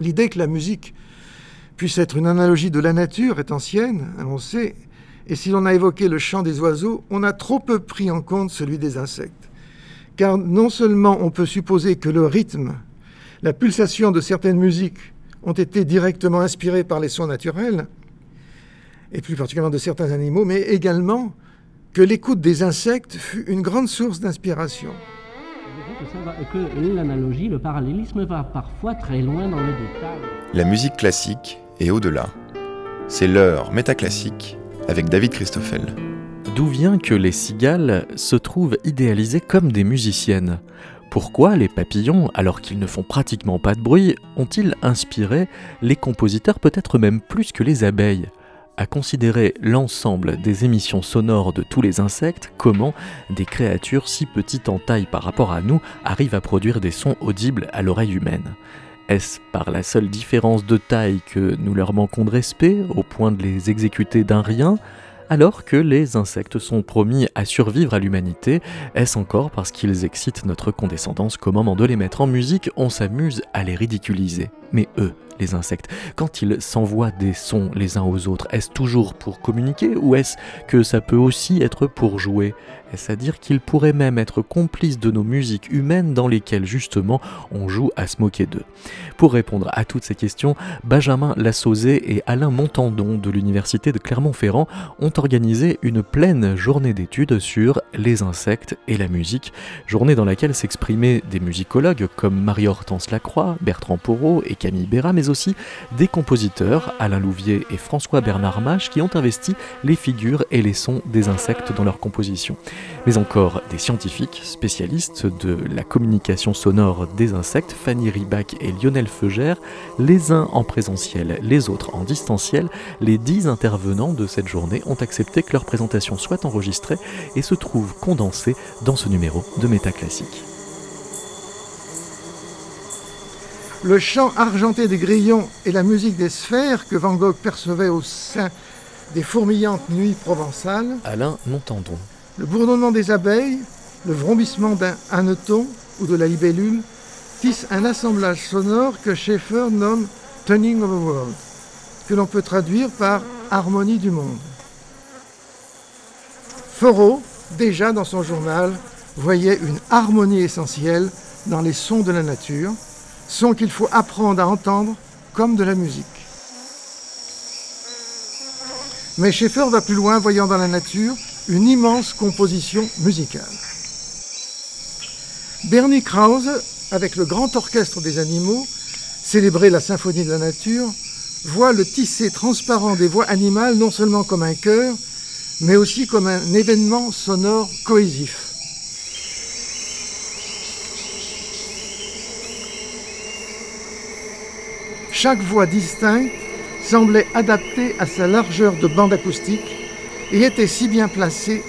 L'idée que la musique puisse être une analogie de la nature est ancienne, on sait, et si l'on a évoqué le chant des oiseaux, on a trop peu pris en compte celui des insectes. Car non seulement on peut supposer que le rythme, la pulsation de certaines musiques ont été directement inspirés par les sons naturels, et plus particulièrement de certains animaux, mais également que l'écoute des insectes fut une grande source d'inspiration. Que l'analogie, le parallélisme va parfois très loin dans le détail. La musique classique est au-delà. C'est l'heure métaclassique avec David Christoffel. D'où vient que les cigales se trouvent idéalisées comme des musiciennes? Pourquoi les papillons, alors qu'ils ne font pratiquement pas de bruit, ont-ils inspiré les compositeurs peut-être même plus que les abeilles? À considérer l'ensemble des émissions sonores de tous les insectes, comment des créatures si petites en taille par rapport à nous arrivent à produire des sons audibles à l'oreille humaine. Est-ce par la seule différence de taille que nous leur manquons de respect, au point de les exécuter d'un rien? Alors que les insectes sont promis à survivre à l'humanité, est-ce encore parce qu'ils excitent notre condescendance qu'au moment de les mettre en musique, on s'amuse à les ridiculiser? Mais eux, les insectes, quand ils s'envoient des sons les uns aux autres, est-ce toujours pour communiquer ou est-ce que ça peut aussi être pour jouer? Est-ce à dire qu'ils pourraient même être complices de nos musiques humaines dans lesquelles justement on joue à se moquer d'eux? Pour répondre à toutes ces questions, Benjamin Lassauzé et Alain Montandon de l'Université de Clermont-Ferrand ont organisé une pleine journée d'études sur les insectes et la musique, journée dans laquelle s'exprimaient des musicologues comme Marie-Hortense Lacroix, Bertrand Porot et Camille Béra, mais aussi des compositeurs, Alain Louvier et François Bernard Mache, qui ont investi les figures et les sons des insectes dans leur composition mais encore des scientifiques spécialistes de la communication sonore des insectes, Fanny Ribac et Lionel Feugère, les uns en présentiel, les autres en distanciel. Les dix intervenants de cette journée ont accepté que leur présentation soit enregistrée et se trouve condensée dans ce numéro de Métaclassique. Le chant argenté des grillons et la musique des sphères que Van Gogh percevait au sein des fourmillantes nuits provençales. Alain Montandon. Le bourdonnement des abeilles, le vrombissement d'un hanneton ou de la libellule tissent un assemblage sonore que Schaeffer nomme Turning of the World, que l'on peut traduire par harmonie du monde. Thoreau, déjà dans son journal, voyait une harmonie essentielle dans les sons de la nature, sons qu'il faut apprendre à entendre comme de la musique. Mais Schaeffer va plus loin, voyant dans la nature une immense composition musicale. Bernie Krause, avec le grand orchestre des animaux, célébrer la symphonie de la nature, voit le tissé transparent des voix animales non seulement comme un chœur, mais aussi comme un événement sonore cohésif. Chaque voix distincte semblait adaptée à sa largeur de bande acoustique et était si bien placé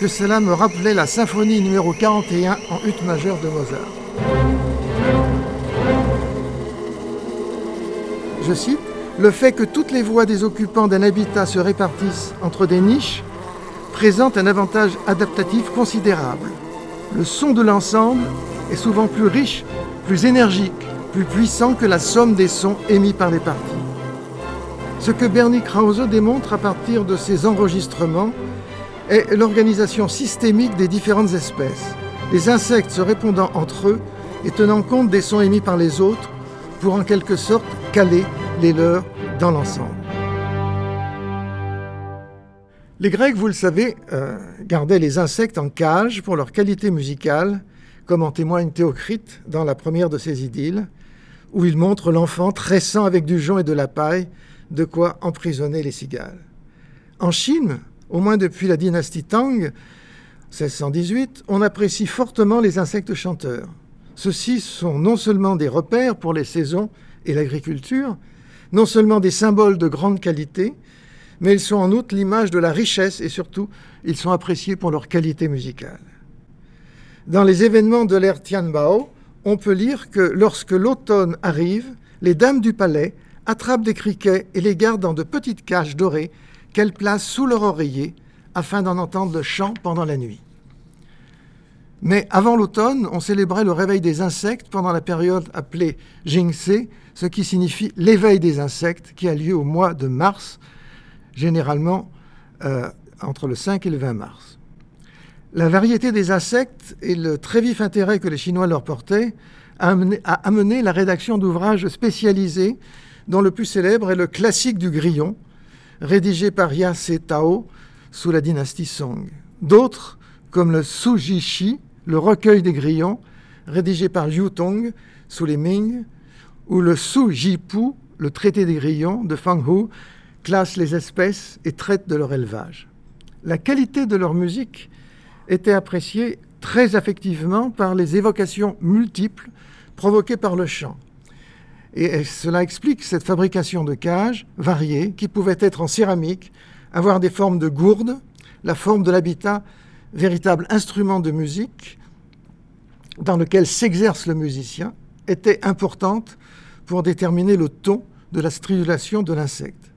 que cela me rappelait la symphonie numéro 41 en ut majeure de Mozart. Je cite, Le fait que toutes les voix des occupants d'un habitat se répartissent entre des niches présente un avantage adaptatif considérable. Le son de l'ensemble est souvent plus riche, plus énergique, plus puissant que la somme des sons émis par les parties. Ce que Bernie Krause démontre à partir de ses enregistrements est l'organisation systémique des différentes espèces, les insectes se répondant entre eux et tenant compte des sons émis par les autres pour en quelque sorte caler les leurs dans l'ensemble. Les Grecs, vous le savez, euh, gardaient les insectes en cage pour leur qualité musicale, comme en témoigne Théocrite dans la première de ses idylles, où il montre l'enfant tressant avec du jonc et de la paille de quoi emprisonner les cigales. En Chine, au moins depuis la dynastie Tang, 1618, on apprécie fortement les insectes chanteurs. Ceux-ci sont non seulement des repères pour les saisons et l'agriculture, non seulement des symboles de grande qualité, mais ils sont en outre l'image de la richesse et surtout, ils sont appréciés pour leur qualité musicale. Dans les événements de l'ère Tianbao, on peut lire que lorsque l'automne arrive, les dames du palais attrapent des criquets et les gardent dans de petites cages dorées qu'elles placent sous leur oreiller afin d'en entendre le chant pendant la nuit. Mais avant l'automne, on célébrait le réveil des insectes pendant la période appelée Jingse, ce qui signifie l'éveil des insectes, qui a lieu au mois de mars, généralement euh, entre le 5 et le 20 mars. La variété des insectes et le très vif intérêt que les Chinois leur portaient a amené, la rédaction d'ouvrages spécialisés, dont le plus célèbre est le Classique du grillon, rédigé par Ya Tao sous la dynastie Song. D'autres, comme le Sujishi, le recueil des grillons, rédigé par Yu Tong sous les Ming, ou le Su Jipu, le traité des grillons de Fang Hu, classe les espèces et traite de leur élevage. La qualité de leur musique était appréciée très affectivement par les évocations multiples provoquées par le chant. Et cela explique cette fabrication de cages variées qui pouvaient être en céramique, avoir des formes de gourdes, la forme de l'habitat, véritable instrument de musique dans lequel s'exerce le musicien, était importante pour déterminer le ton de la stridulation de l'insecte.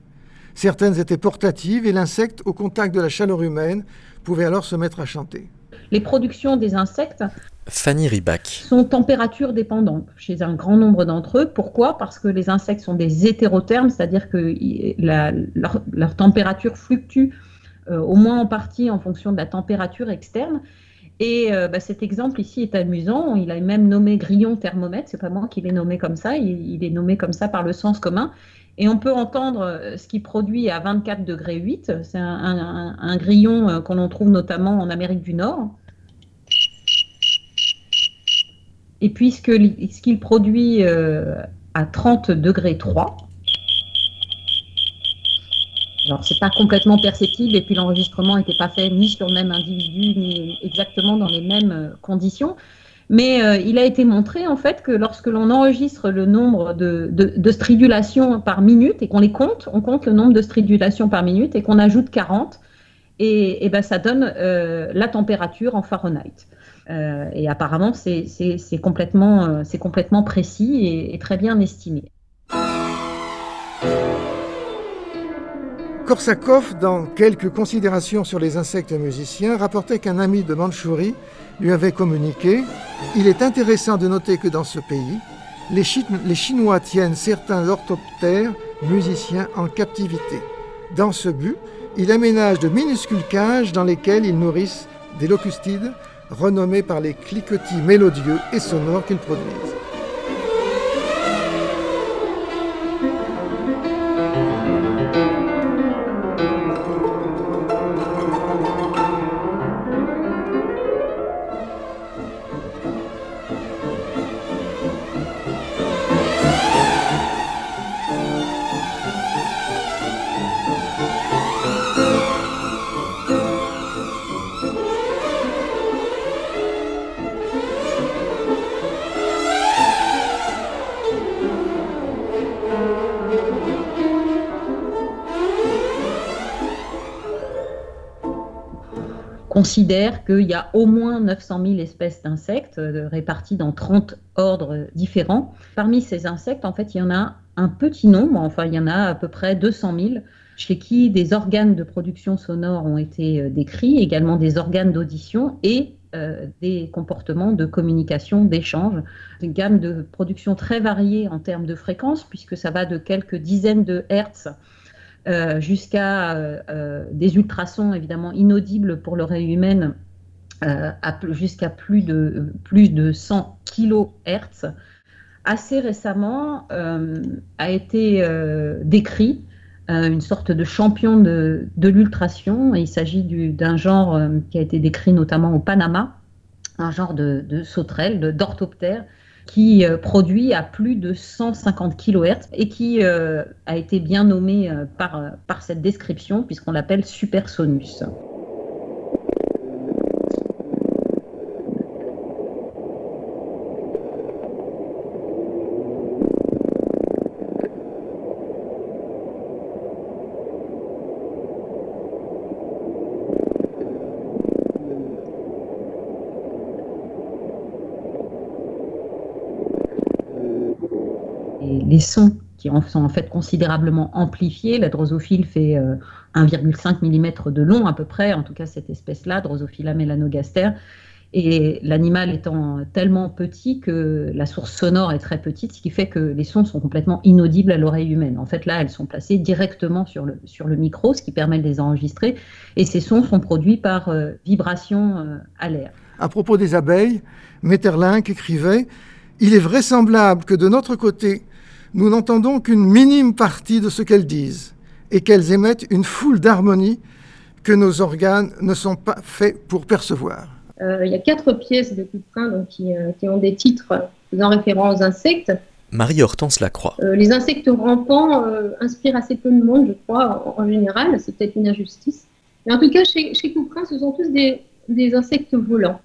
Certaines étaient portatives et l'insecte, au contact de la chaleur humaine, pouvait alors se mettre à chanter. Les productions des insectes Fanny Ribac. sont température dépendantes chez un grand nombre d'entre eux. Pourquoi? Parce que les insectes sont des hétérothermes, c'est-à-dire que leur, température fluctue euh, au moins en partie en fonction de la température externe. Et euh, bah, cet exemple ici est amusant. Il a même nommé grillon thermomètre. C'est pas moi qui l'ai nommé comme ça. Il, est nommé comme ça par le sens commun. Et on peut entendre euh, ce qui produit à 24 degrés 8. C'est un, grillon euh, qu'on trouve notamment en Amérique du Nord. Et puisque ce qu'il produit à 30 degrés 3, alors, c'est pas complètement perceptible et puis l'enregistrement n'était pas fait ni sur le même individu ni exactement dans les mêmes euh, conditions. Mais euh, il a été montré en fait que lorsque l'on enregistre le nombre de, stridulations par minute et qu'on les compte, on compte le nombre de stridulations par minute et qu'on ajoute 40, et, ben ça donne euh, la température en Fahrenheit. et apparemment, c'est complètement, complètement précis et, et très bien estimé. Korsakov, dans quelques considérations sur les insectes musiciens, rapportait qu'un ami de Mandchourie lui avait communiqué Il est intéressant de noter que dans ce pays, les, Chinois tiennent certains orthoptères musiciens en captivité. Dans ce but, il aménage de minuscules cages dans lesquelles ils nourrissent des locustides renommés par les cliquetis mélodieux et sonores qu'ils produisent. Considère qu'il y a au moins 900 000 espèces d'insectes euh, réparties dans 30 ordres différents. Parmi ces insectes, en fait, il y en a un petit nombre, enfin, il y en a à peu près 200 000 chez qui des organes de production sonore ont été euh, décrits, également des organes d'audition et euh, des comportements de communication, d'échange. Une gamme de production très variée en termes de fréquence, puisque ça va de quelques dizaines de hertz euh, jusqu'à euh, euh, des ultrasons évidemment inaudibles pour l'oreille humaine, jusqu'à plus de, plus de 100 kHz, assez récemment a été décrit une sorte de champion de, de l'ultration. Il s'agit d'un genre qui a été décrit notamment au Panama, un genre de, de sauterelle, d'orthoptère, qui euh, produit à plus de 150 kHz et qui euh, a été bien nommé euh, par, par cette description puisqu'on l'appelle Supersonus. Les sons qui sont en fait considérablement amplifiés. La drosophile fait 1,5 euh, mm de long à peu près, en tout cas cette espèce-là, Drosophila melanogaster. Et l'animal étant tellement petit que la source sonore est très petite, ce qui fait que les sons sont complètement inaudibles à l'oreille humaine. En fait, là, elles sont placées directement sur le, sur le micro, ce qui permet de les enregistrer. Et ces sons sont produits par euh, vibration euh, à l'air. À propos des abeilles, Metterlinck écrivait Il est vraisemblable que de notre côté, nous n'entendons qu'une minime partie de ce qu'elles disent et qu'elles émettent une foule d'harmonies que nos organes ne sont pas faits pour percevoir. Euh, il y a quatre pièces de Couperin donc, qui, euh, qui, ont des titres faisant référence aux insectes. Marie-Hortense Lacroix. Euh, les insectes rampants euh, inspirent assez peu de monde, je crois, en, en général. C'est peut-être une injustice. Mais en tout cas, chez, chez Couperin, ce sont tous des, des insectes volants.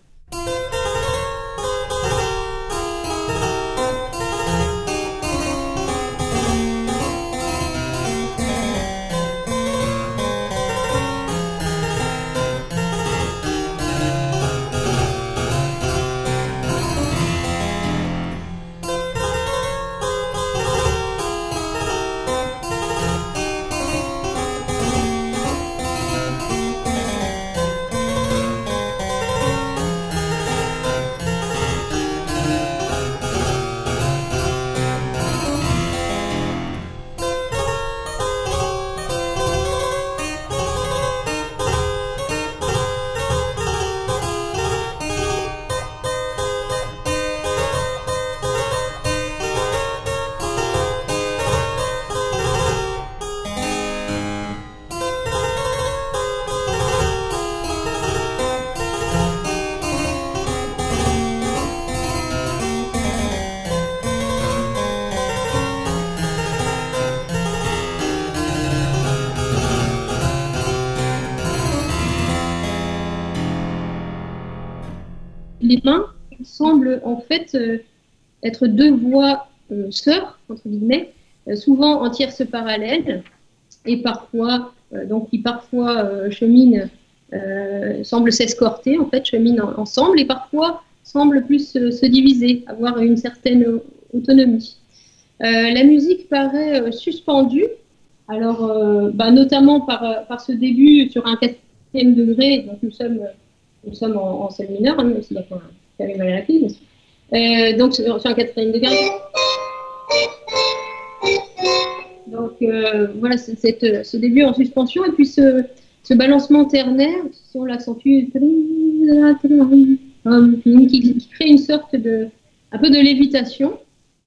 Semblent en fait euh, être deux voies euh, sœurs, entre guillemets, euh, souvent en tierces parallèles, et parfois, donc qui parfois cheminent, semblent s'escorter, en fait, cheminent ensemble, et parfois semblent plus se diviser, avoir une certaine autonomie. la musique paraît suspendue, alors bah, notamment par, par ce début sur un quatrième degré, donc nous sommes nous sommes en, en sol mineur, hein, la euh, donc sur, sur un quatrième degré. Donc euh, voilà, c'est ce début en suspension et puis ce, ce balancement ternaire, on l'accentue, qui, qui, crée une sorte de, un peu de lévitation.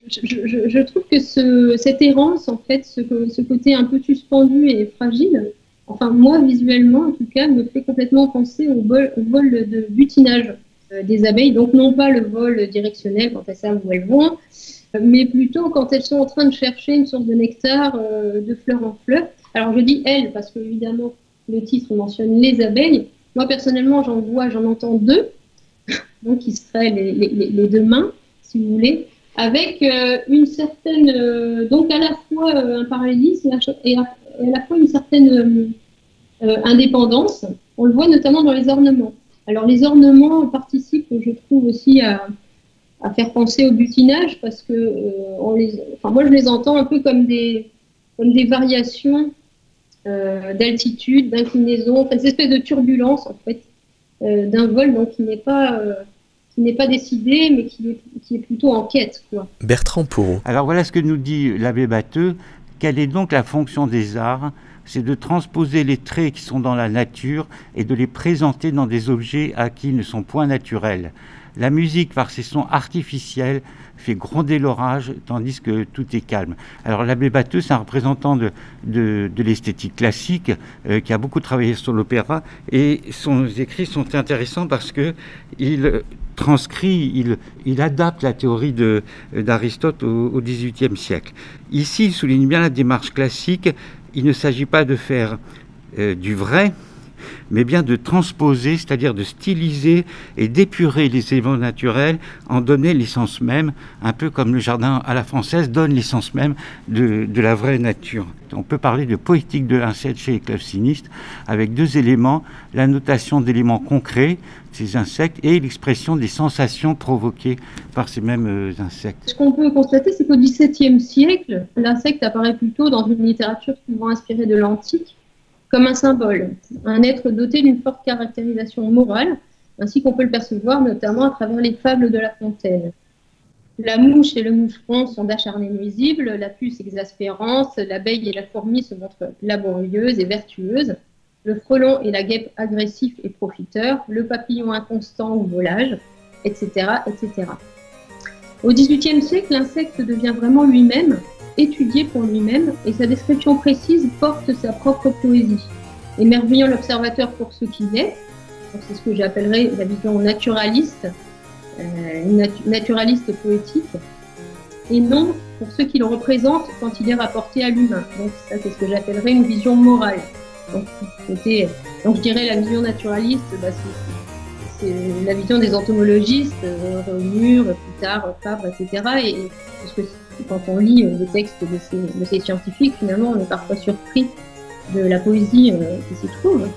Je, trouve que ce, cette errance, en fait, ce, côté un peu suspendu et fragile, enfin moi visuellement en tout cas, me fait complètement penser au vol, de butinage euh, des abeilles. Donc non pas le vol directionnel quand elles savent où elles vont, mais plutôt quand elles sont en train de chercher une source de nectar euh, de fleur en fleur. Alors je dis elles parce que évidemment le titre mentionne les abeilles. Moi personnellement j'en vois, j'en entends deux, donc qui seraient les, les, les, deux mains, si vous voulez, avec euh, une certaine, euh, donc à la fois euh, un parallélisme et à, la fois une certaine euh, indépendance. On le voit notamment dans les ornements. Alors les ornements participent, je trouve aussi à, à faire penser au butinage parce que on les, enfin moi je les entends un peu comme des, comme des variations d'altitude, d'inclinaison, enfin, cette espèce de turbulence en fait d'un vol donc qui n'est pas qui n'est pas décidé, mais qui est, qui est plutôt en quête. Quoi. Bertrand Pourreau. Alors voilà ce que nous dit l'abbé Batteux. Quelle est donc la fonction des arts C'est de transposer les traits qui sont dans la nature et de les présenter dans des objets à qui ne sont point naturels. La musique, par ses sons artificiels, fait gronder l'orage, tandis que tout est calme. Alors l'abbé Batteux, c'est un représentant de, de, l'esthétique classique, euh, qui a beaucoup travaillé sur l'opéra, et son écrits sont intéressants parce que il transcrit, il, il adapte la théorie d'Aristote au XVIIIe siècle. Ici, il souligne bien la démarche classique. Il ne s'agit pas de faire euh, du vrai, mais bien de transposer, c'est-à-dire de styliser et d'épurer les éléments naturels, en donner l'essence même, un peu comme le jardin à la française donne l'essence même de, de, la vraie nature. On peut parler de poétique de l'insecte chez les clavecinistes, avec deux éléments, la notation d'éléments concrets, ces insectes, et l'expression des sensations provoquées par ces mêmes euh, insectes. Ce qu'on peut constater, c'est qu'au XVIIe siècle, l'insecte apparaît plutôt dans une littérature souvent inspirée de l'antique, comme un symbole, un être doté d'une forte caractérisation morale, ainsi qu'on peut le percevoir notamment à travers les fables de La Fontaine. La mouche et le moucheron sont d'acharnés nuisibles, la puce exaspérante, l'abeille et la fourmi se montrent laborieuses et vertueuses, le frelon et la guêpe agressifs et profiteurs, le papillon inconstant ou volage, etc. etc. Au XVIIIe siècle, l'insecte devient vraiment lui-même, étudié pour lui-même, et sa description précise porte sa propre poésie, émerveillant l'observateur pour ce qu'il est. C'est ce que j'appellerais la vision naturaliste, euh, naturaliste poétique, et non pour ce qu'il représente quand il est rapporté à l'humain. Donc ça, c'est ce que j'appellerais une vision morale. Donc, je dirais la vision naturaliste, bah, c'est la vision des entomologistes, euh, Reaumur, plus Fabre, etc. Et, parce que quand on lit euh, les textes de ces, scientifiques, finalement, on est parfois surpris de la poésie euh, qui s'y trouve.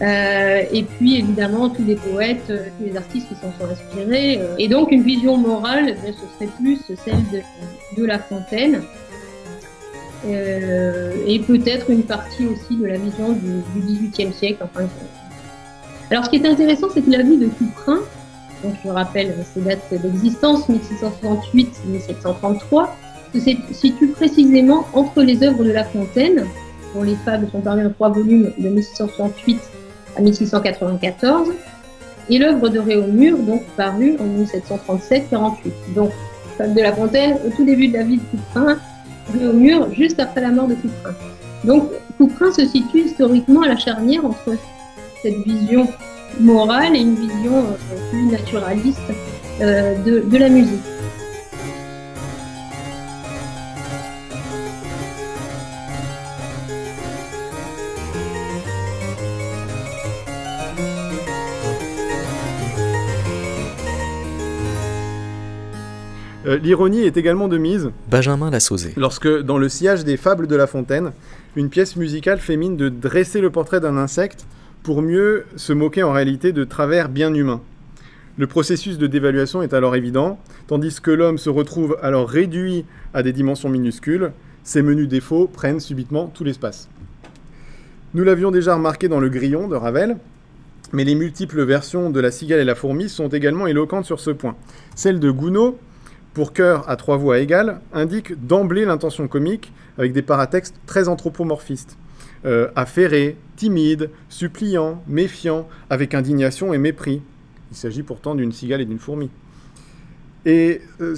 Et puis évidemment tous les poètes, tous les artistes qui s'en sont inspirés. Et donc une vision morale, eh ce serait plus celle de, de La Fontaine. et peut-être une partie aussi de la vision du, du XVIIIe siècle. Enfin, alors ce qui est intéressant, c'est que la vie de Couperin, donc je rappelle ces dates d'existence, 1668-1733, se situe précisément entre les œuvres de La Fontaine, dont les fables sont parmi en trois volumes de 1668 à 1694, et l'œuvre de Réaumur, donc parue en 1737-48. Donc, Fable de La Fontaine, au tout début de la vie de Couperin, Réaumur, juste après la mort de Couperin. Donc, Couperin se situe historiquement à la charnière entre cette vision morale et une vision euh, plus naturaliste euh, de, de la musique. Euh, l'ironie est également de mise. Benjamin Lassauzé. Lorsque, dans le sillage des fables de La Fontaine, une pièce musicale fait mine de dresser le portrait d'un insecte pour mieux se moquer en réalité de travers bien humains. Le processus de dévaluation est alors évident, tandis que l'homme se retrouve alors réduit à des dimensions minuscules, ses menus défauts prennent subitement tout l'espace. Nous l'avions déjà remarqué dans Le Grillon de Ravel, mais les multiples versions de La cigale et la fourmi sont également éloquentes sur ce point. Celle de Gounod pour chœur à trois voix égales, indique d'emblée l'intention comique avec des paratextes très anthropomorphistes. Euh, affairé, timide, suppliant, méfiant, avec indignation et mépris. Il s'agit pourtant d'une cigale et d'une fourmi. Et, euh,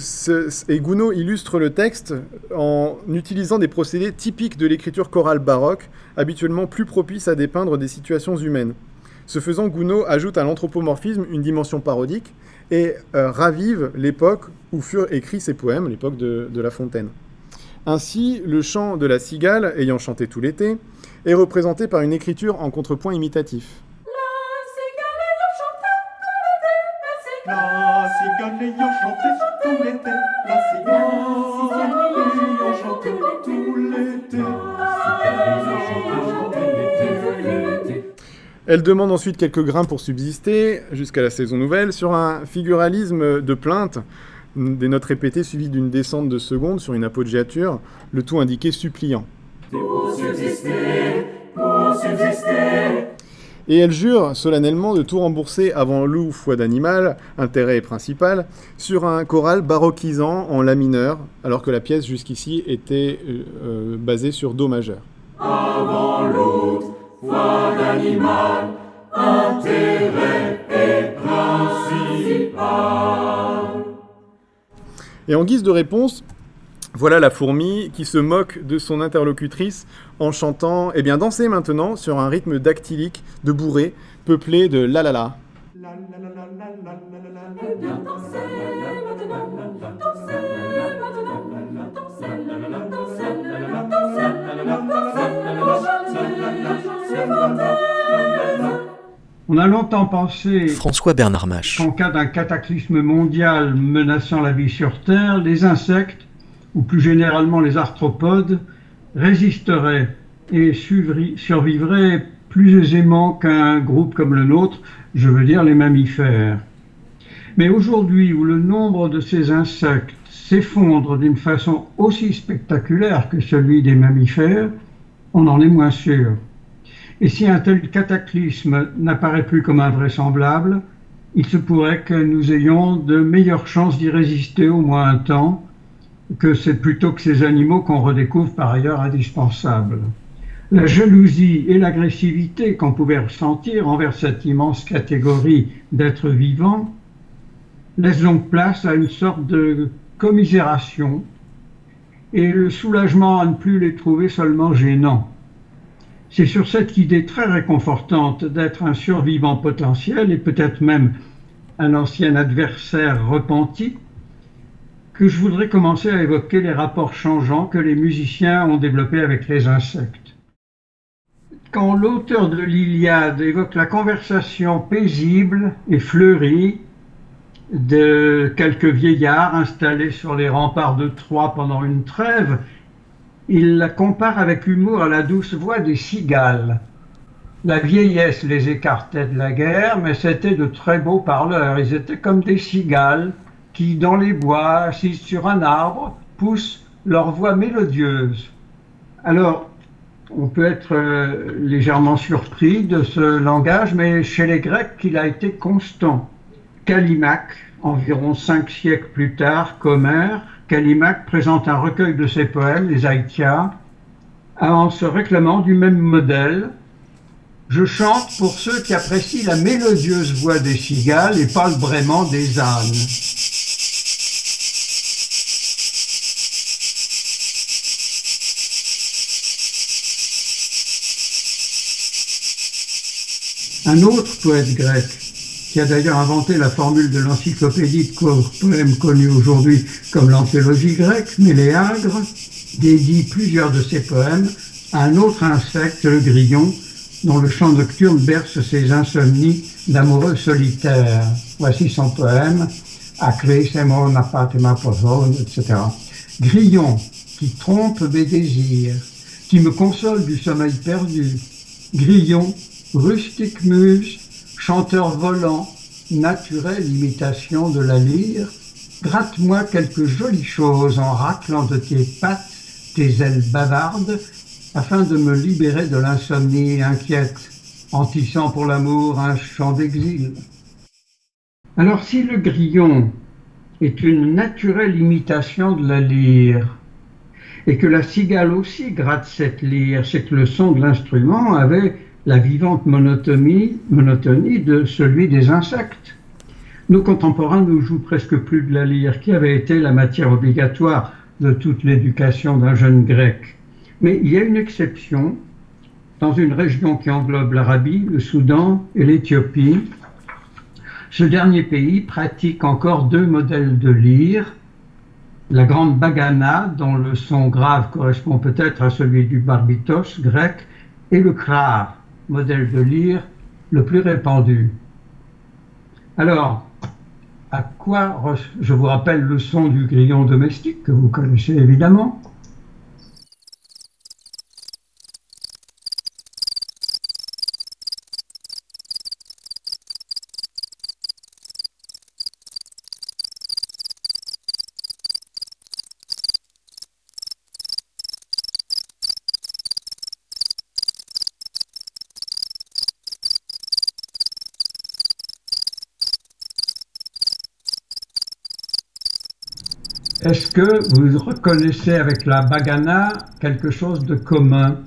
Gounod illustre le texte en utilisant des procédés typiques de l'écriture chorale baroque, habituellement plus propices à dépeindre des situations humaines. Ce faisant, Gounod ajoute à l'anthropomorphisme une dimension parodique et euh, ravive l'époque où furent écrits ces poèmes, l'époque de, La Fontaine. Ainsi, le chant de la cigale, ayant chanté tout l'été, est représenté par une écriture en contrepoint imitatif. Elle demande ensuite quelques grains pour subsister, jusqu'à la saison nouvelle, sur un figuralisme de plainte, des notes répétées suivies d'une descente de seconde sur une appoggiature, le tout indiqué suppliant. Pour subsister, pour subsister. Et elle jure solennellement de tout rembourser avant loup, foi d'animal, intérêt principal, sur un choral baroquisant en la mineur, alors que la pièce jusqu'ici était euh, euh, basée sur do majeur. Avant loup, foi d'animal, intérêt et principal. Et en guise de réponse, voilà la fourmi qui se moque de son interlocutrice en chantant Eh bien, dansez maintenant sur un rythme dactylique de bourré peuplé de la la la. On a longtemps pensé François Bernard Mache. qu'en cas d'un cataclysme mondial menaçant la vie sur Terre, les insectes, ou plus généralement les arthropodes, résisteraient et survivraient plus aisément qu'un groupe comme le nôtre, je veux dire les mammifères. Mais aujourd'hui, où le nombre de ces insectes s'effondre d'une façon aussi spectaculaire que celui des mammifères, on en est moins sûr. Et si un tel cataclysme n'apparaît plus comme invraisemblable, il se pourrait que nous ayons de meilleures chances d'y résister au moins un temps, que c'est plutôt que ces animaux qu'on redécouvre par ailleurs indispensables. La jalousie et l'agressivité qu'on pouvait ressentir envers cette immense catégorie d'êtres vivants laissent donc place à une sorte de commisération et le soulagement à ne plus les trouver seulement gênants. C'est sur cette idée très réconfortante d'être un survivant potentiel et peut-être même un ancien adversaire repenti que je voudrais commencer à évoquer les rapports changeants que les musiciens ont développés avec les insectes. Quand l'auteur de l'Iliade évoque la conversation paisible et fleurie de quelques vieillards installés sur les remparts de Troie pendant une trêve, il la compare avec humour à la douce voix des cigales. La vieillesse les écartait de la guerre, mais c'était de très beaux parleurs. Ils étaient comme des cigales qui, dans les bois, assises sur un arbre, poussent leur voix mélodieuse. Alors, on peut être euh, légèrement surpris de ce langage, mais chez les Grecs, il a été constant. Callimaque, environ cinq siècles plus tard qu'Homère, Callimaque présente un recueil de ses poèmes, les Aïtia, en se réclamant du même modèle. Je chante pour ceux qui apprécient la mélodieuse voix des cigales et pas le braiement des ânes. Un autre poète grec, qui a d'ailleurs inventé la formule de l'encyclopédie de poèmes connue aujourd'hui comme l'anthologie grecque, Méléagre, dédie plusieurs de ses poèmes à un autre insecte, le grillon, dont le chant nocturne berce ses insomnies d'amoureux solitaires. Voici son poème, Semon etc. Grillon, qui trompe mes désirs, qui me console du sommeil perdu. Grillon, rustique muse, chanteur volant, naturelle imitation de la lyre, gratte-moi quelque jolie chose en raclant de tes pattes tes ailes bavardes, afin de me libérer de l'insomnie inquiète, en tissant pour l'amour un chant d'exil. Alors si le grillon est une naturelle imitation de la lyre, et que la cigale aussi gratte cette lyre, c'est que le son de l'instrument avait la vivante monotonie, de celui des insectes. Nos contemporains ne jouent presque plus de la lyre, qui avait été la matière obligatoire de toute l'éducation d'un jeune grec. Mais il y a une exception dans une région qui englobe l'Arabie, le Soudan et l'Éthiopie. Ce dernier pays pratique encore deux modèles de lyre, la grande bagana, dont le son grave correspond peut-être à celui du barbitos grec, et le krar, modèle de lyre le plus répandu. Alors, à quoi je vous rappelle le son du grillon domestique que vous connaissez évidemment Est-ce que vous reconnaissez avec la bagana quelque chose de commun?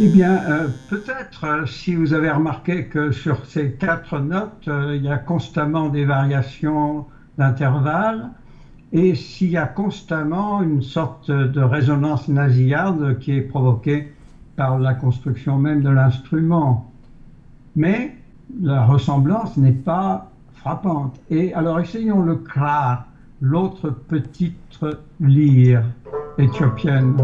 Eh bien, euh, peut-être euh, si vous avez remarqué que sur ces quatre notes, euh, il y a constamment des variations d'intervalle et s'il y a constamment une sorte de résonance nasillarde qui est provoquée par la construction même de l'instrument. Mais la ressemblance n'est pas frappante. Et alors essayons le kra, l'autre petite lyre éthiopienne.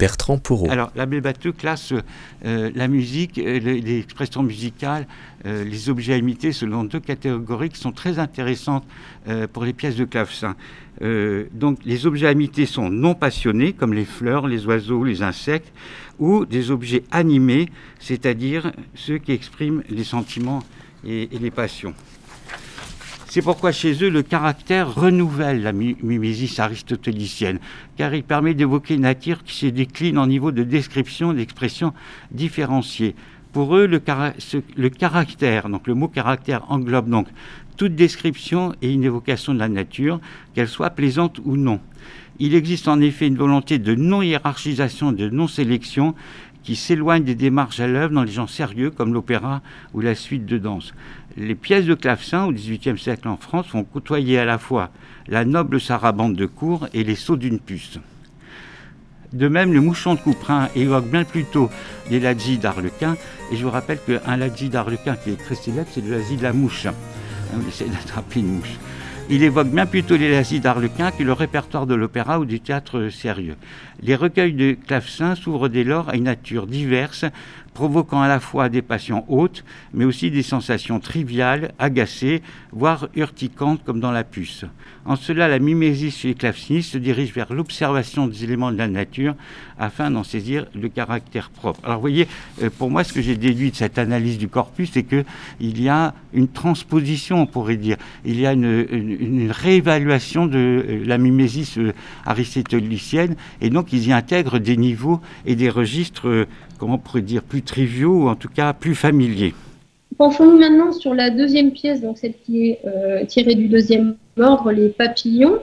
Bertrand. Alors, l'abbé Batteux classe euh, la musique, euh, les, les, expressions musicales, euh, les objets à imiter selon deux catégories qui sont très intéressantes pour les pièces de clavecin. Donc, les objets à imiter sont non passionnés, comme les fleurs, les oiseaux, les insectes, ou des objets animés, c'est-à-dire ceux qui expriment les sentiments et les passions. C'est pourquoi chez eux, le caractère renouvelle la mimésis aristotélicienne, car il permet d'évoquer une nature qui se décline en niveau de description, d'expression différenciée. Pour eux, le, le, caractère, donc le mot caractère englobe donc toute description et une évocation de la nature, qu'elle soit plaisante ou non. Il existe en effet une volonté de non-hiérarchisation, de non-sélection, qui s'éloigne des démarches à l'œuvre dans les genres sérieux comme l'opéra ou la suite de danse. Les pièces de clavecin au XVIIIe siècle en France vont côtoyer à la fois la noble sarabande de cour et les sauts d'une puce. De même, le mouchon de Couperin évoque bien plutôt les ladjis d'Arlequin. Et je vous rappelle qu'un ladji d'Arlequin qui est très célèbre, c'est le ladji de la mouche. On essaie d'attraper une mouche. Il évoque bien plutôt les ladjis d'Arlequin que le répertoire de l'opéra ou du théâtre sérieux. Les recueils de clavecin s'ouvrent dès lors à une nature diverse, provoquant à la fois des passions hautes, mais aussi des sensations triviales, agacées, voire urticantes comme dans la puce. En cela, la mimésis chez les clavecinistes se dirige vers l'observation des éléments de la nature afin d'en saisir le caractère propre. Alors vous voyez, pour moi, ce que j'ai déduit de cette analyse du corpus, c'est qu'il y a une transposition, on pourrait dire. Il y a une, réévaluation de la mimésis aristotélicienne, et donc ils y intègrent des niveaux et des registres, comment on pourrait dire, plus triviaux, ou en tout cas plus familiers. Penchons-nous maintenant sur la deuxième pièce, donc celle qui est euh, tirée du deuxième ordre, les papillons.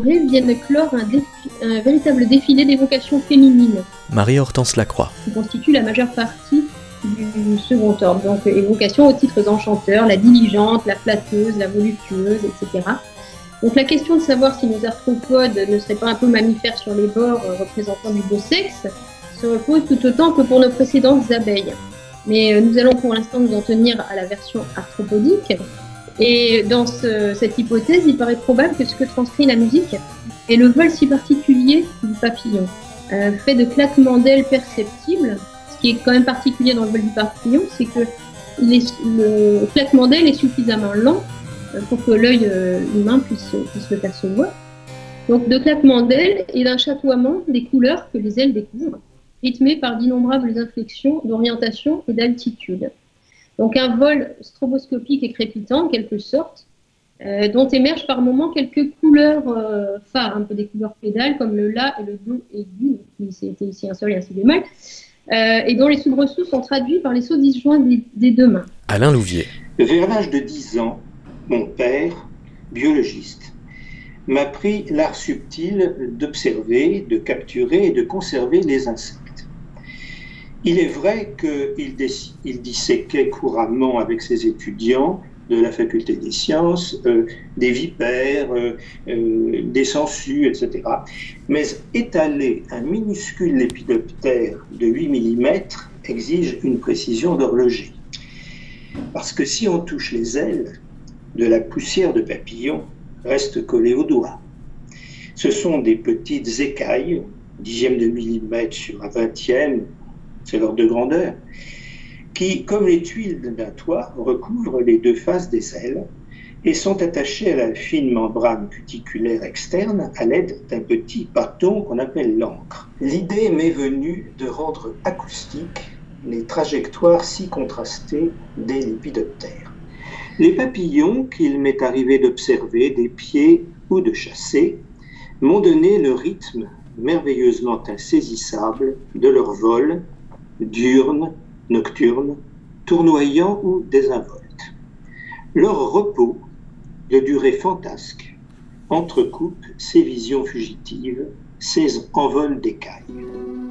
Viennent clore un, défi, un véritable défilé d'évocations féminines. Marie-Hortense Lacroix. Qui constitue la majeure partie du second ordre. Donc, évocation aux titres enchanteurs, la diligente, la flatteuse, la voluptueuse, etc. Donc, la question de savoir si nos arthropodes ne seraient pas un peu mammifères sur les bords euh, représentant du beau sexe se repose tout autant que pour nos précédentes abeilles. Mais euh, nous allons pour l'instant nous en tenir à la version arthropodique, et dans ce, cette hypothèse, il paraît probable que ce que transcrit la musique est le vol si particulier du papillon, euh, fait de claquements d'ailes perceptibles. Ce qui est quand même particulier dans le vol du papillon, c'est que le claquement d'ailes est suffisamment lent euh, pour que l'œil euh, humain puisse, puisse le percevoir. Donc de claquements d'ailes et d'un chatoiement des couleurs que les ailes découvrent, rythmées par d'innombrables inflexions d'orientation et d'altitude. Donc un vol stroboscopique et crépitant en quelque sorte, euh, dont émergent par moments quelques couleurs euh, phares, un peu des couleurs pédales comme le La et le Do aigu, c'était ici un sol et un si bémol, euh, et dont les soubresauts sont traduits par les sauts disjoints des, des deux mains. Alain Louvier. Vers l'âge de 10 ans, mon père, biologiste, m'a pris l'art subtil d'observer, de capturer et de conserver les insectes. Il est vrai qu'il il disséquait couramment avec ses étudiants de la faculté des sciences, euh, des vipères, euh, euh, des sangsues, etc. Mais étaler un minuscule lépidoptère de 8 mm exige une précision d'horloger. Parce que si on touche les ailes, de la poussière de papillon reste collée aux doigts. Ce sont des petites écailles, dixième de millimètre sur un vingtième, c'est l'ordre de grandeur, qui, comme les tuiles d'un toit, recouvrent les deux faces des ailes et sont attachées à la fine membrane cuticulaire externe à l'aide d'un petit bâton qu'on appelle l'encre. L'idée m'est venue de rendre acoustique les trajectoires si contrastées des lépidoptères. Les papillons qu'il m'est arrivé d'observer des pieds ou de chasser m'ont donné le rythme merveilleusement insaisissable de leur vol, diurne, nocturne, tournoyant ou désinvolte. Leur repos, de durée fantasque, entrecoupe ces visions fugitives, ces envols d'écailles.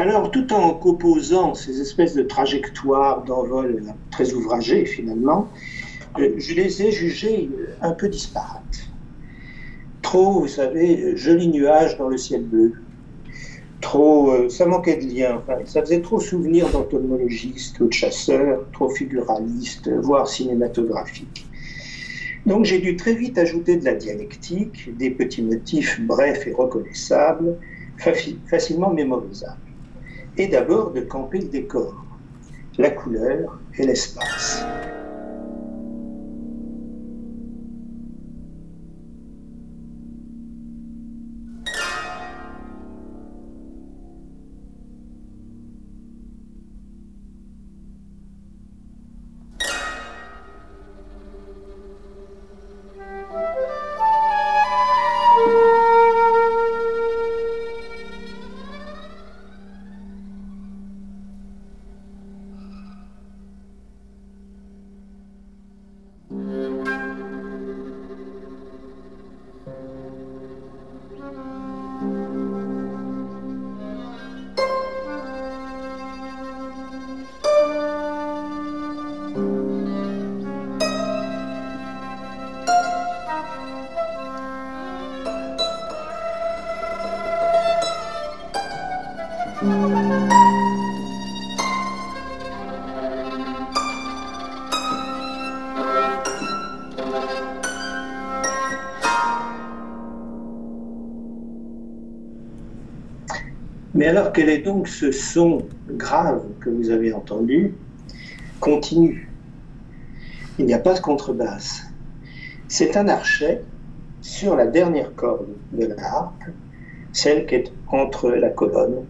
Alors, tout en composant ces espèces de trajectoires d'envol très ouvragées, finalement, euh, je les ai jugées un peu disparates. Trop, vous savez, jolis nuages dans le ciel bleu. Trop, euh, ça manquait de lien. Ça faisait trop souvenir d'entomologistes ou de chasseurs, trop figuraliste, voire cinématographique. Donc j'ai dû très vite ajouter de la dialectique, des petits motifs brefs et reconnaissables, facilement mémorisables et d'abord de camper le décor, la couleur et l'espace. Alors, quel est donc ce son grave que vous avez entendu Continu. Il n'y a pas de contrebasse. C'est un archet sur la dernière corde de la harpe, celle qui est entre la colonne,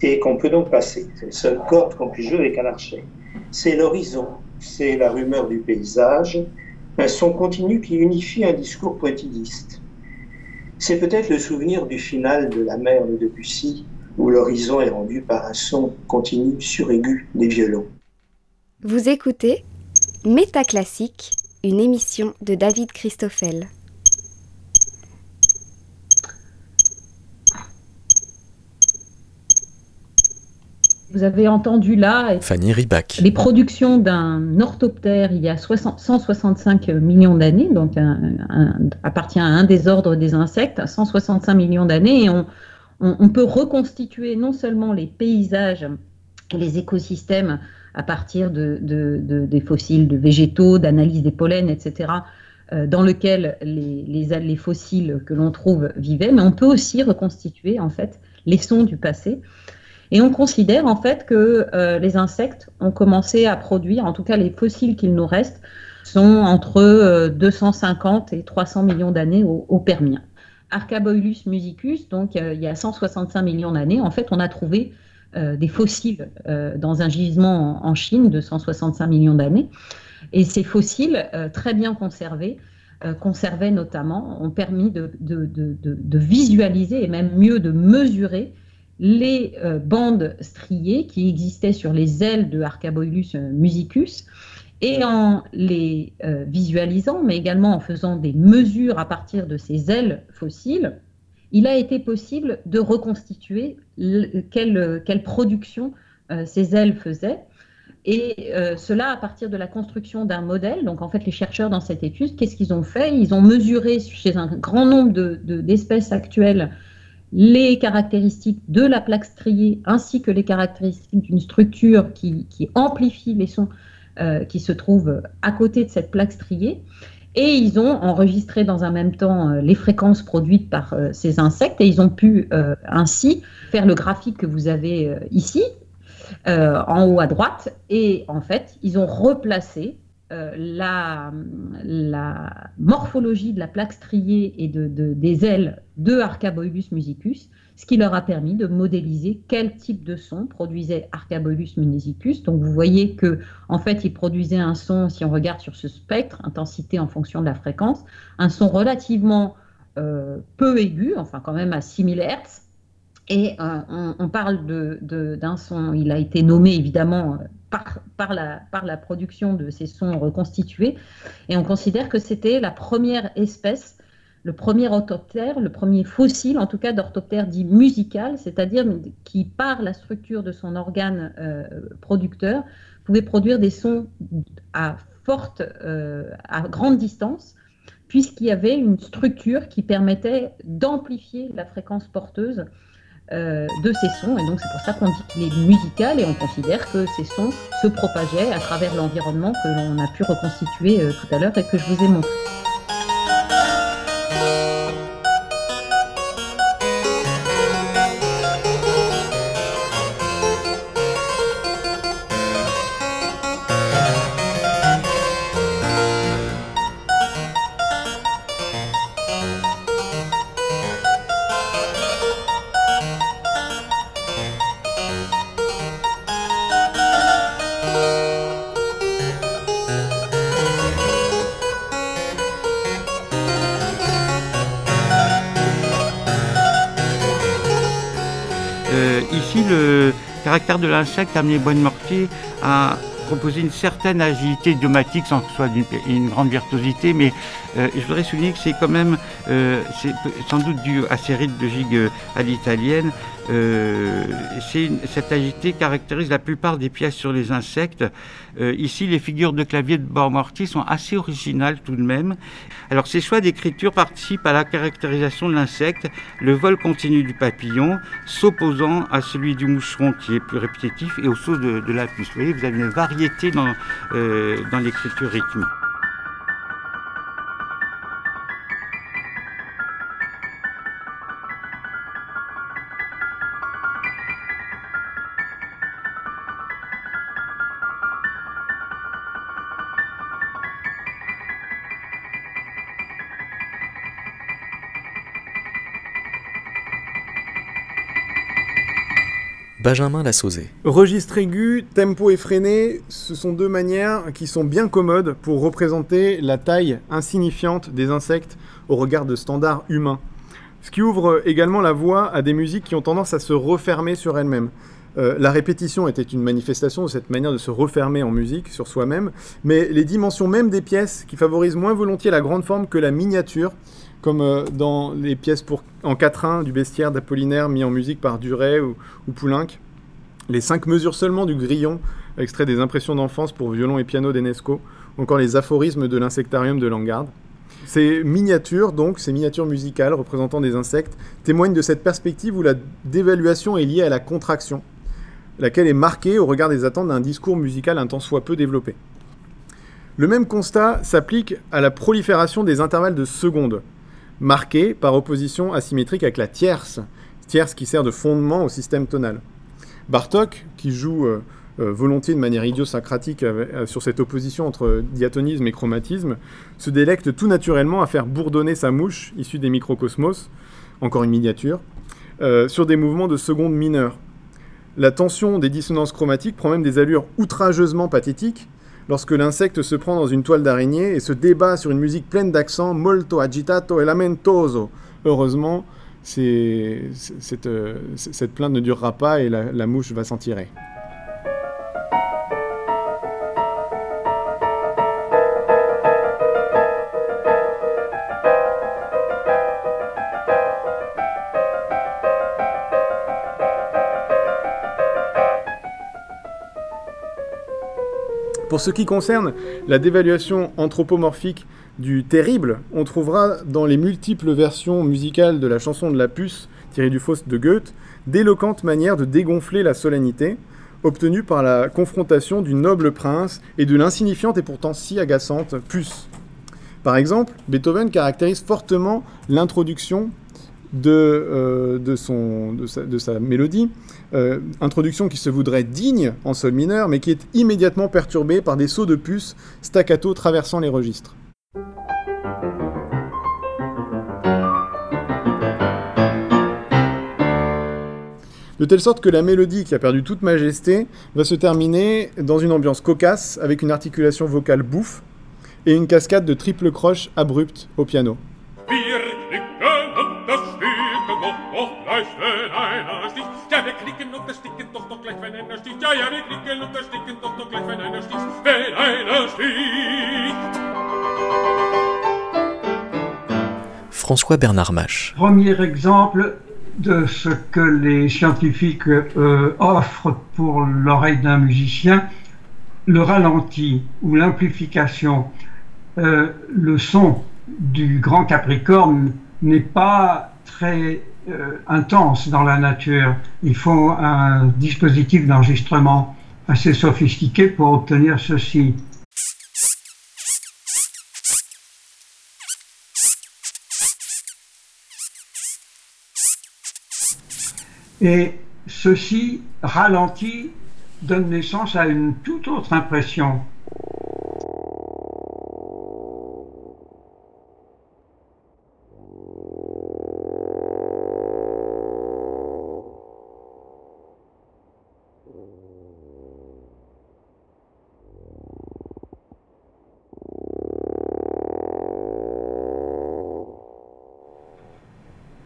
et qu'on peut donc passer. C'est la seule corde qu'on puisse jouer avec un archet. C'est l'horizon, c'est la rumeur du paysage, un son continu qui unifie un discours pointilliste. C'est peut-être le souvenir du final de la mer de Debussy, où l'horizon est rendu par un son continu suraigu des violons. Vous écoutez Métaclassique, une émission de David Christoffel. Vous avez entendu là Fanny Ribac. les productions d'un orthoptère il y a 60 165 millions d'années, donc un- un- appartient à un des ordres des insectes, 165 millions d'années, et on, on- on peut reconstituer non seulement les paysages et les écosystèmes à partir de, de, de, des fossiles de végétaux, d'analyse des pollens, etc., euh, dans lequel les, les, les fossiles que l'on trouve vivaient, mais on peut aussi reconstituer en fait les sons du passé. Et on considère en fait que euh, les insectes ont commencé à produire, en tout cas les fossiles qu'il nous reste, sont entre euh, 250 et 300 millions d'années au, Permien. Archaboilus musicus, donc euh, il y a 165 millions d'années, en fait on a trouvé euh, des fossiles euh, dans un gisement en, Chine de 165 millions d'années. Et ces fossiles, euh, très bien conservés, conservés notamment, ont permis de, de, visualiser et même mieux de mesurer les euh, bandes striées qui existaient sur les ailes de Archaboilus musicus et en les euh, visualisant, mais également en faisant des mesures à partir de ces ailes fossiles, il a été possible de reconstituer quelle, quelle production euh, ces ailes faisaient. Et euh, cela à partir de la construction d'un modèle. Donc en fait, les chercheurs dans cette étude, qu'est-ce qu'ils ont fait? Ils ont mesuré chez un grand nombre d'espèces de, actuelles les caractéristiques de la plaque striée ainsi que les caractéristiques d'une structure qui, qui, amplifie les sons euh, qui se trouvent à côté de cette plaque striée. Et ils ont enregistré dans un même temps euh, les fréquences produites par euh, ces insectes et ils ont pu ainsi faire le graphique que vous avez ici, en haut à droite. Et en fait, ils ont replacé euh, la, morphologie de la plaque striée et de, de, des ailes de Archaboilus musicus, ce qui leur a permis de modéliser quel type de son produisait Archaboilus musicus. Donc vous voyez que en fait, il produisait un son, si on regarde sur ce spectre, intensité en fonction de la fréquence, un son relativement euh, peu aigu, enfin quand même à 6000 Hz. Et euh, on, on, parle d'un son, il a été nommé évidemment par, la, par la production de ces sons reconstitués. Et on considère que c'était la première espèce, le premier orthoptère, le premier fossile, en tout cas d'orthoptère dit musical, c'est-à-dire qui, par la structure de son organe euh, producteur, pouvait produire des sons à forte, euh, à grande distance, puisqu'il y avait une structure qui permettait d'amplifier la fréquence porteuse de ces sons. Et donc c'est pour ça qu'on dit qu'il est musical et on considère que ces sons se propageaient à travers l'environnement que l'on a pu reconstituer euh, tout à l'heure et que je vous ai montré. Caractère de l'insecte a amené Bonne-Mortier à proposer une certaine agilité idiomatique sans que ce soit une, grande virtuosité, mais euh, je voudrais souligner que c'est quand même, euh, sans doute dû à ces rites de gigue à l'italienne, euh, cette agilité caractérise la plupart des pièces sur les insectes. Euh, ici, les figures de clavier de Bord-Mortier sont assez originales tout de même. Alors, ces choix d'écriture participent à la caractérisation de l'insecte, le vol continu du papillon, s'opposant à celui du moucheron qui est plus répétitif et au saut de, de la puce. Vous voyez, vous avez une variété dans, euh, dans l'écriture rythmique. Benjamin. Registre aigu, tempo effréné, ce sont deux manières qui sont bien commodes pour représenter la taille insignifiante des insectes au regard de standards humains. Ce qui ouvre également la voie à des musiques qui ont tendance à se refermer sur elles-mêmes. Euh, la répétition était une manifestation de cette manière de se refermer en musique sur soi-même, mais les dimensions même des pièces qui favorisent moins volontiers la grande forme que la miniature, comme euh, dans les pièces pour, en quatrain du bestiaire d'Apollinaire mis en musique par Duret ou, ou Poulenc, les cinq mesures seulement du grillon, extrait des impressions d'enfance pour violon et piano d'Enesco, encore les aphorismes de l'insectarium de Langarde. Ces miniatures, donc, ces miniatures musicales représentant des insectes, témoignent de cette perspective où la dévaluation est liée à la contraction. laquelle est marquée au regard des attentes d'un discours musical un tant soit peu développé. Le même constat s'applique à la prolifération des intervalles de secondes, marqués par opposition asymétrique avec la tierce, tierce qui sert de fondement au système tonal. Bartok, qui joue euh, euh, volontiers de manière idiosyncratique euh, sur cette opposition entre diatonisme et chromatisme, se délecte tout naturellement à faire bourdonner sa mouche, issue des microcosmos, encore une miniature, sur des mouvements de seconde mineure. La tension des dissonances chromatiques prend même des allures outrageusement pathétiques lorsque l'insecte se prend dans une toile d'araignée et se débat sur une musique pleine d'accents molto agitato e lamentoso. Heureusement, euh, cette plainte ne durera pas et la mouche va s'en tirer. Pour ce qui concerne la dévaluation anthropomorphique du terrible, on trouvera dans les multiples versions musicales de la chanson de la puce, tirée du Faust de Goethe, d'éloquentes manières de dégonfler la solennité, obtenue par la confrontation du noble prince et de l'insignifiante et pourtant si agaçante puce. Par exemple, Beethoven caractérise fortement l'introduction de, euh, de, son, de, sa, mélodie, euh, introduction qui se voudrait digne en sol mineur, mais qui est immédiatement perturbée par des sauts de puce staccato traversant les registres. De telle sorte que la mélodie qui a perdu toute majesté va se terminer dans une ambiance cocasse avec une articulation vocale bouffe et une cascade de triple croche abrupte au piano. Doch gleich, wenn einer sticht. Ja, wir klicken und das Sticken doch doch gleich, wenn einer sticht. Ja, ja, wir klicken und das Sticken doch doch gleich, wenn einer sticht. Wenn einer sticht. François Bernard Mache. Premier exemple de ce que les scientifiques euh, offrent pour l'oreille d'un musicien, le ralenti ou l'amplification. Euh, le son du grand Capricorne n'est pas très intense dans la nature. Il faut un dispositif d'enregistrement assez sophistiqué pour obtenir ceci. Et ceci ralenti donne naissance à une toute autre impression.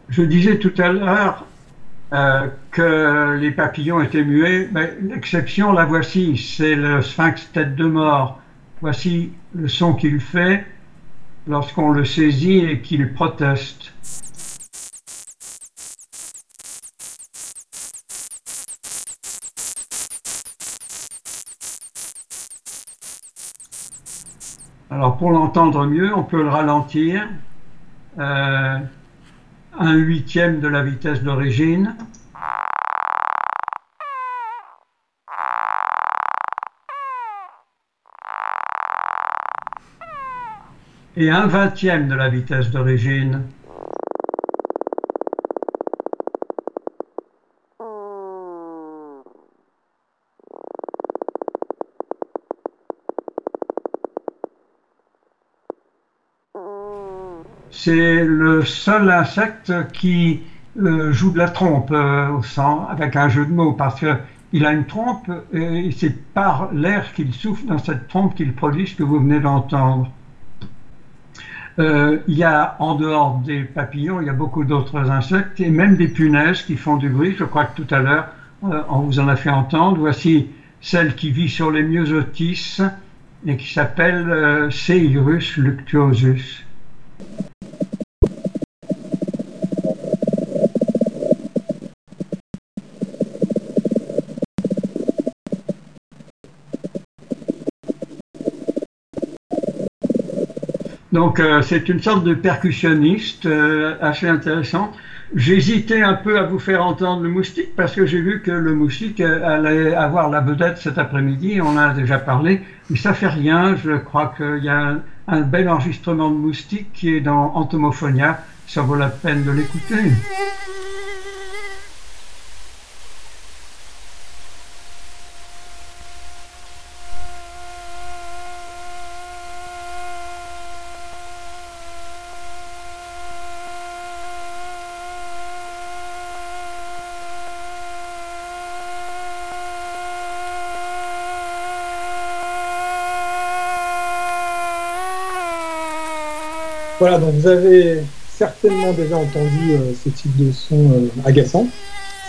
Je disais tout à l'heure euh, que les papillons étaient muets. mais L'exception, la voici, c'est le sphinx tête de mort. Voici le son qu'il fait lorsqu'on le saisit et qu'il proteste. Alors pour l'entendre mieux, on peut le ralentir. Euh, un huitième de la vitesse d'origine. Et un vingtième de la vitesse d'origine. C'est le seul insecte qui euh, joue de la trompe euh, au sang avec un jeu de mots parce qu'il a une trompe et c'est par l'air qu'il souffle dans cette trompe qu'il produit ce que vous venez d'entendre. Euh, il y a en dehors des papillons, il y a beaucoup d'autres insectes et même des punaises qui font du bruit. Je crois que tout à l'heure on vous en a fait entendre. Voici celle qui vit sur les myosotis et qui s'appelle Seirus luctuosus. Donc euh, c'est une sorte de percussionniste euh, assez intéressant. J'hésitais un peu à vous faire entendre le moustique parce que j'ai vu que le moustique euh, allait avoir la vedette cet après-midi. On en a déjà parlé, mais ça fait rien. Je crois qu'il y a un, bel enregistrement de moustique qui est dans Entomophonia. Ça vaut la peine de l'écouter. Voilà, donc vous avez certainement déjà entendu euh, ce type de son euh, agaçant.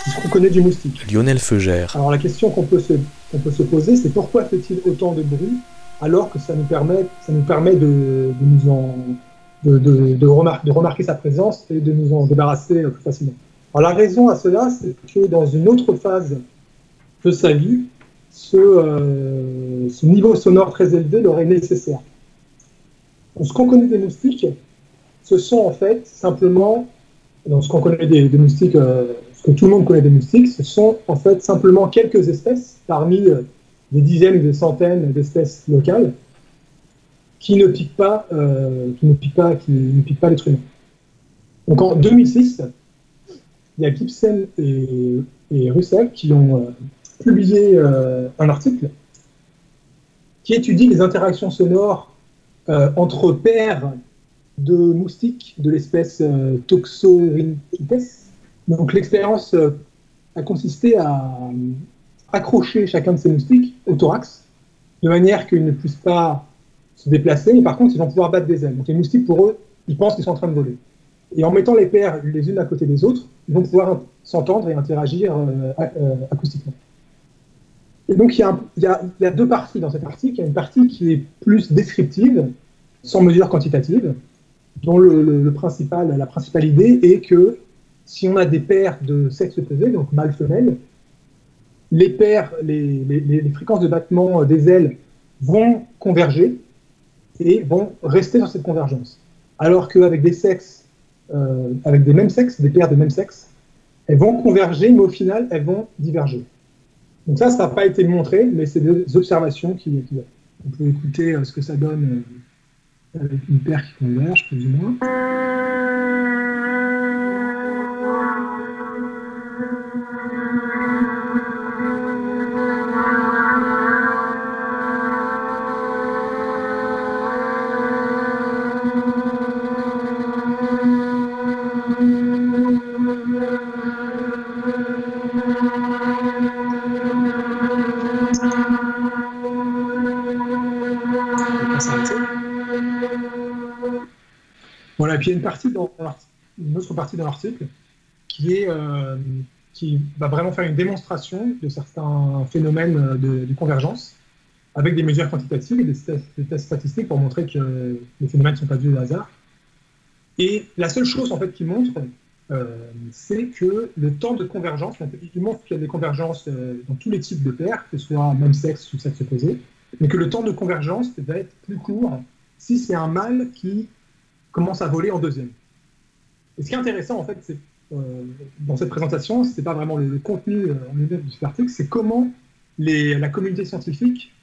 C'est ce qu'on connaît du moustique. Lionel Feugère. Alors la question qu'on peut, se, qu'on peut se poser, c'est pourquoi fait-il autant de bruit alors que ça nous permet, ça nous permet de, de nous en, de, de, de, remar- de remarquer sa présence et de nous en débarrasser euh, plus facilement. Alors la raison à cela, c'est que dans une autre phase de sa vie, ce, euh, ce niveau sonore très élevé leur est nécessaire. Donc, ce qu'on connaît des moustiques, ce sont en fait simplement, donc ce qu'on connaît des, moustiques, euh, ce que tout le monde connaît des moustiques, ce sont en fait simplement quelques espèces parmi euh, des dizaines ou des centaines d'espèces locales qui ne piquent pas, euh, qui ne piquent pas, qui ne piquent pas l'être humain. Donc en 2006, il y a Gibson et, et Russell qui ont euh, publié un article qui étudie les interactions sonores entre paires de moustiques de l'espèce euh. Donc l'expérience euh, a consisté à euh, accrocher chacun de ces moustiques au thorax, de manière qu'ils ne puissent pas se déplacer, mais par contre ils vont pouvoir battre des ailes. Donc les moustiques, pour eux, ils pensent qu'ils sont en train de voler. Et en mettant les paires les unes à côté des autres, ils vont pouvoir s'entendre et interagir euh, acoustiquement. Et donc, il y, a un- il y a- il y a deux parties dans cet article. Il y a une partie qui est plus descriptive, sans mesure quantitative, dont le, le- le principal, la principale idée est que si on a des paires de sexe opposé, donc mâle-femelle, les paires, les, les- les- fréquences de battement des ailes vont converger et vont rester sur cette convergence. Alors qu'avec des sexes, euh, avec des mêmes sexes, des paires de même sexe, elles vont converger, mais au final, elles vont diverger. Donc ça, ça n'a pas été montré, mais c'est des observations qui, qui- On peut écouter euh, ce que ça donne euh, avec une paire qui converge, plus ou moins. Il y a une, partie dans une autre partie dans l'article qui, euh, qui va vraiment faire une démonstration de certains phénomènes de, convergence avec des mesures quantitatives et des, tests statistiques pour montrer que les phénomènes ne sont pas dus au hasard. Et la seule chose en fait qui montre, euh, c'est que le temps de convergence, il montre qu'il y a des convergences euh, dans tous les types de paires, que ce soit même sexe ou sexe opposé, mais que le temps de convergence va être plus court si c'est un mâle qui commence à voler en deuxième. Et ce qui est intéressant, en fait, c'est euh, dans cette présentation, c'est pas vraiment le, contenu euh, en lui-même de cet article, c'est comment la communauté scientifique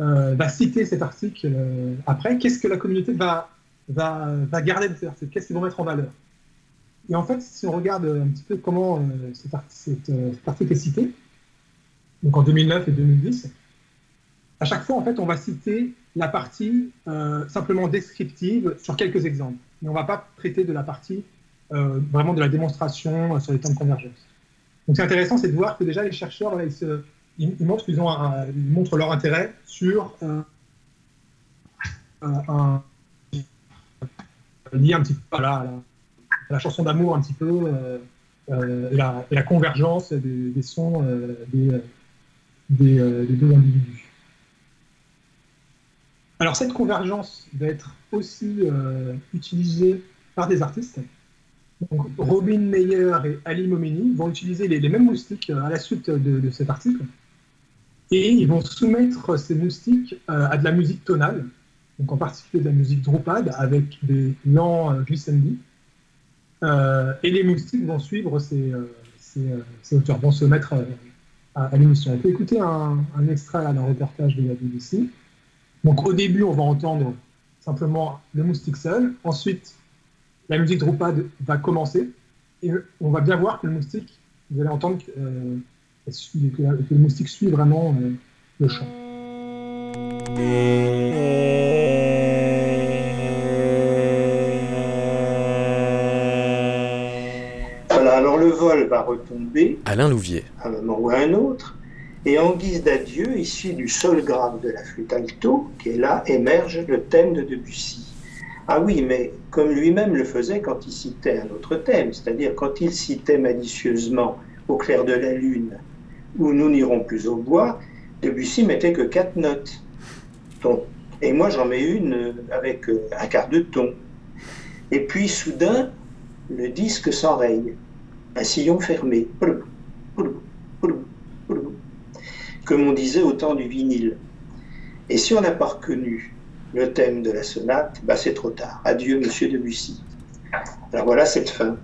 euh, va citer cet article après. Qu'est-ce que la communauté va, va, va garder de cet article? Qu'est-ce qu'ils vont mettre en valeur? Et en fait, si on regarde un petit peu comment cet, cet article est cité, donc en 2009 et 2010, à chaque fois, en fait, on va citer la partie euh, simplement descriptive sur quelques exemples. Mais on ne va pas traiter de la partie euh, vraiment de la démonstration euh, sur les temps de convergence. Donc c'est intéressant, c'est de voir que déjà les chercheurs, ils, montrent, leur intérêt sur un, lié un petit peu à, la, chanson d'amour un petit peu la, convergence des, sons des deux individus. Alors cette convergence va être aussi euh, utilisée par des artistes. Robin Meyer et Ali Momini vont utiliser les, mêmes moustiques euh, à la suite de, cet article. Et ils vont soumettre ces moustiques euh, à de la musique tonale. donc en particulier de la musique Drupad avec des lents euh, glissandi. Et les moustiques vont suivre ces, auteurs, vont se mettre à, l'émission. On peut écouter un, un extrait d'un reportage de la BBC. Donc au début, on va entendre simplement le moustique seul. Ensuite, la musique Drupad va commencer. Et on va bien voir que le moustique, vous allez entendre que, euh, elle suit- que la- que le moustique suit vraiment euh, le chant. Voilà, alors le vol va retomber Alain Louvier. à un moment ou à un autre, et en guise d'adieu, issu du sol grave de la flûte alto, qui est là, émerge le thème de Debussy. Ah oui, mais comme lui-même le faisait quand il citait un autre thème, c'est-à-dire quand il citait malicieusement Au clair de la lune ou Nous n'irons plus au bois, Debussy mettait que quatre notes. Donc, et moi j'en mets une euh, avec euh, un quart de ton. Et puis soudain, le disque s'enraye, un sillon fermé. Comme on disait au temps du vinyle. Et si on n'a pas reconnu le thème de la sonate, bah c'est trop tard. Adieu, monsieur Debussy. Alors voilà cette fin.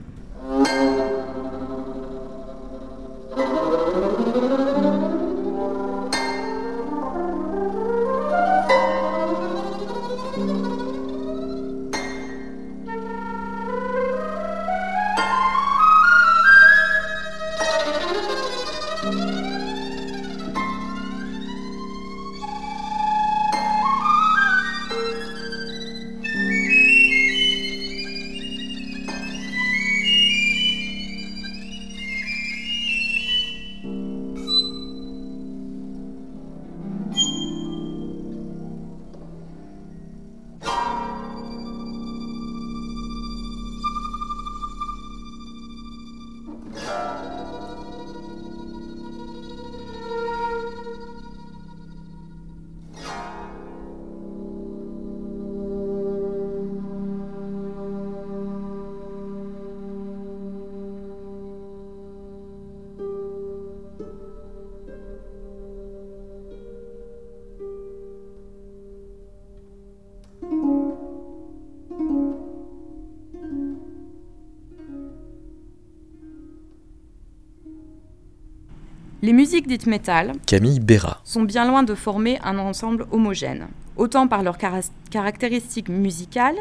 Les musiques dites métal Camille Béra. sont bien loin de former un ensemble homogène, autant par leurs cara- caractéristiques musicales,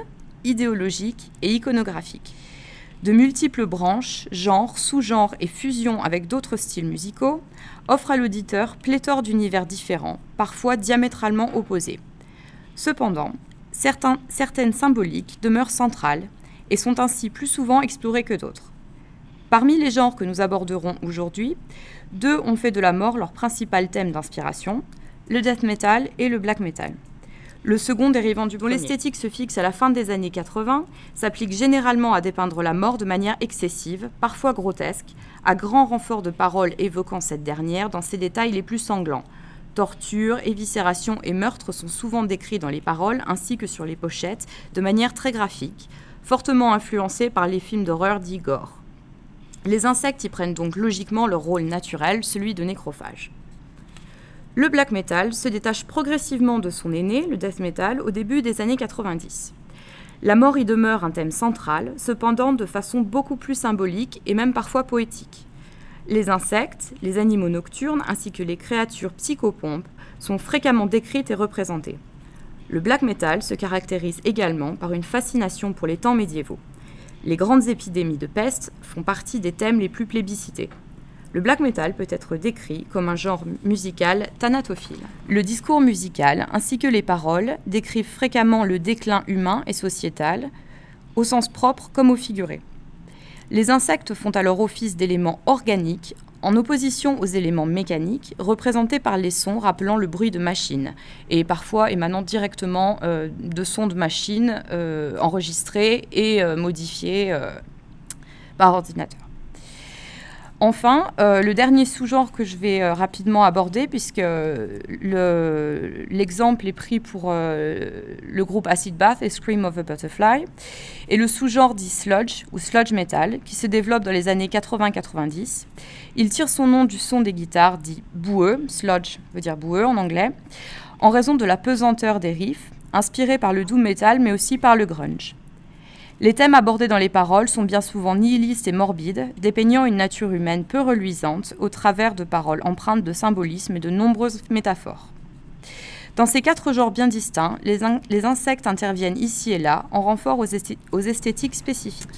idéologiques et iconographiques. De multiples branches, genres, sous-genres et fusions avec d'autres styles musicaux offrent à l'auditeur pléthore d'univers différents, parfois diamétralement opposés. Cependant, certains- certaines symboliques demeurent centrales et sont ainsi plus souvent explorées que d'autres. Parmi les genres que nous aborderons aujourd'hui, deux ont fait de la mort leur principal thème d'inspiration, le death metal et le black metal. Le second dérivant du dont l'esthétique se fixe à la fin des années 80, s'applique généralement à dépeindre la mort de manière excessive, parfois grotesque, à grand renfort de paroles évoquant cette dernière dans ses détails les plus sanglants. Torture, éviscération et meurtre sont souvent décrits dans les paroles ainsi que sur les pochettes de manière très graphique, fortement influencés par les films d'horreur dits gore. Les insectes y prennent donc logiquement leur rôle naturel, celui de nécrophage. Le black metal se détache progressivement de son aîné, le death metal, au début des années 90. La mort y demeure un thème central, cependant de façon beaucoup plus symbolique et même parfois poétique. Les insectes, les animaux nocturnes ainsi que les créatures psychopompes sont fréquemment décrites et représentées. Le black metal se caractérise également par une fascination pour les temps médiévaux. Les grandes épidémies de peste font partie des thèmes les plus plébiscités. Le black metal peut être décrit comme un genre musical thanatophile. Le discours musical ainsi que les paroles décrivent fréquemment le déclin humain et sociétal, au sens propre comme au figuré. Les insectes font alors office d'éléments organiques en opposition aux éléments mécaniques représentés par les sons rappelant le bruit de machines et parfois émanant directement euh, de sons de machines euh, enregistrés et euh, modifiés euh, par ordinateur. Enfin, euh, le dernier sous-genre que je vais euh, rapidement aborder, puisque euh, le- l'exemple est pris pour le groupe Acid Bath et Scream of a Butterfly, et le sous-genre dit sludge ou sludge metal, qui se développe dans les années 80-90. Il tire son nom du son des guitares dit boueux, sludge veut dire boueux en anglais, en raison de la pesanteur des riffs inspiré par le doom metal mais aussi par le grunge. Les thèmes abordés dans les paroles sont bien souvent nihilistes et morbides, dépeignant une nature humaine peu reluisante au travers de paroles empreintes de symbolisme et de nombreuses métaphores. Dans ces quatre genres bien distincts, les, in- les insectes interviennent ici et là en renfort aux, esthé- aux esthétiques spécifiques.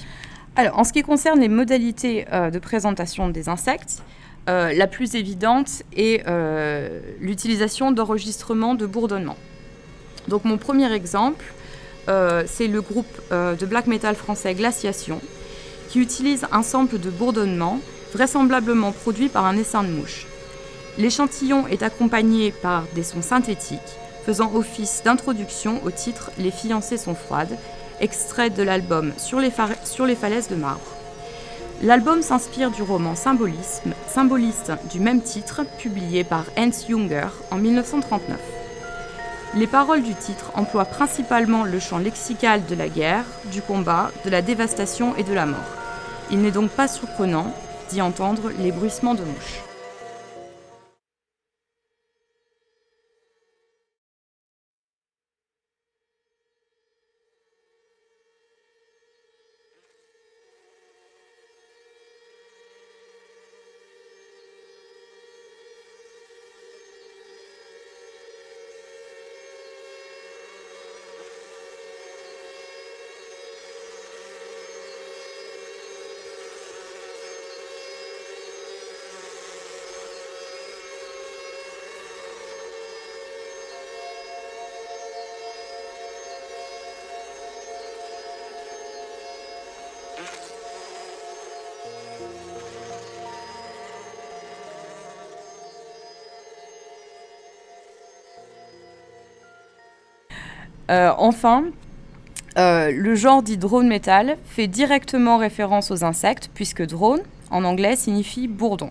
Alors, en ce qui concerne les modalités euh, de présentation des insectes, euh, la plus évidente est euh, l'utilisation d'enregistrements de bourdonnement. Donc mon premier exemple, c'est le groupe euh, de black metal français Glaciation, qui utilise un sample de bourdonnement vraisemblablement produit par un essaim de mouche. L'échantillon est accompagné par des sons synthétiques, faisant office d'introduction au titre Les fiancées sont froides, extrait de l'album Sur sur les falaises de marbre. L'album s'inspire du roman Symbolisme, symboliste du même titre, publié par Hans Junger en 1939. Les paroles du titre emploient principalement le champ lexical de la guerre, du combat, de la dévastation et de la mort. Il n'est donc pas surprenant d'y entendre les bruissements de mouches. Enfin, euh, le genre dit drone metal fait directement référence aux insectes, puisque drone, en anglais, signifie bourdon.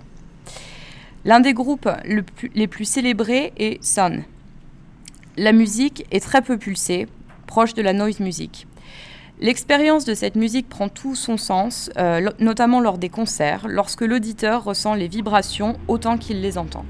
L'un des groupes les plus célébrés est Sun. La musique est très peu pulsée, proche de la noise music. L'expérience de cette musique prend tout son sens, euh, notamment lors des concerts, lorsque l'auditeur ressent les vibrations autant qu'il les entend.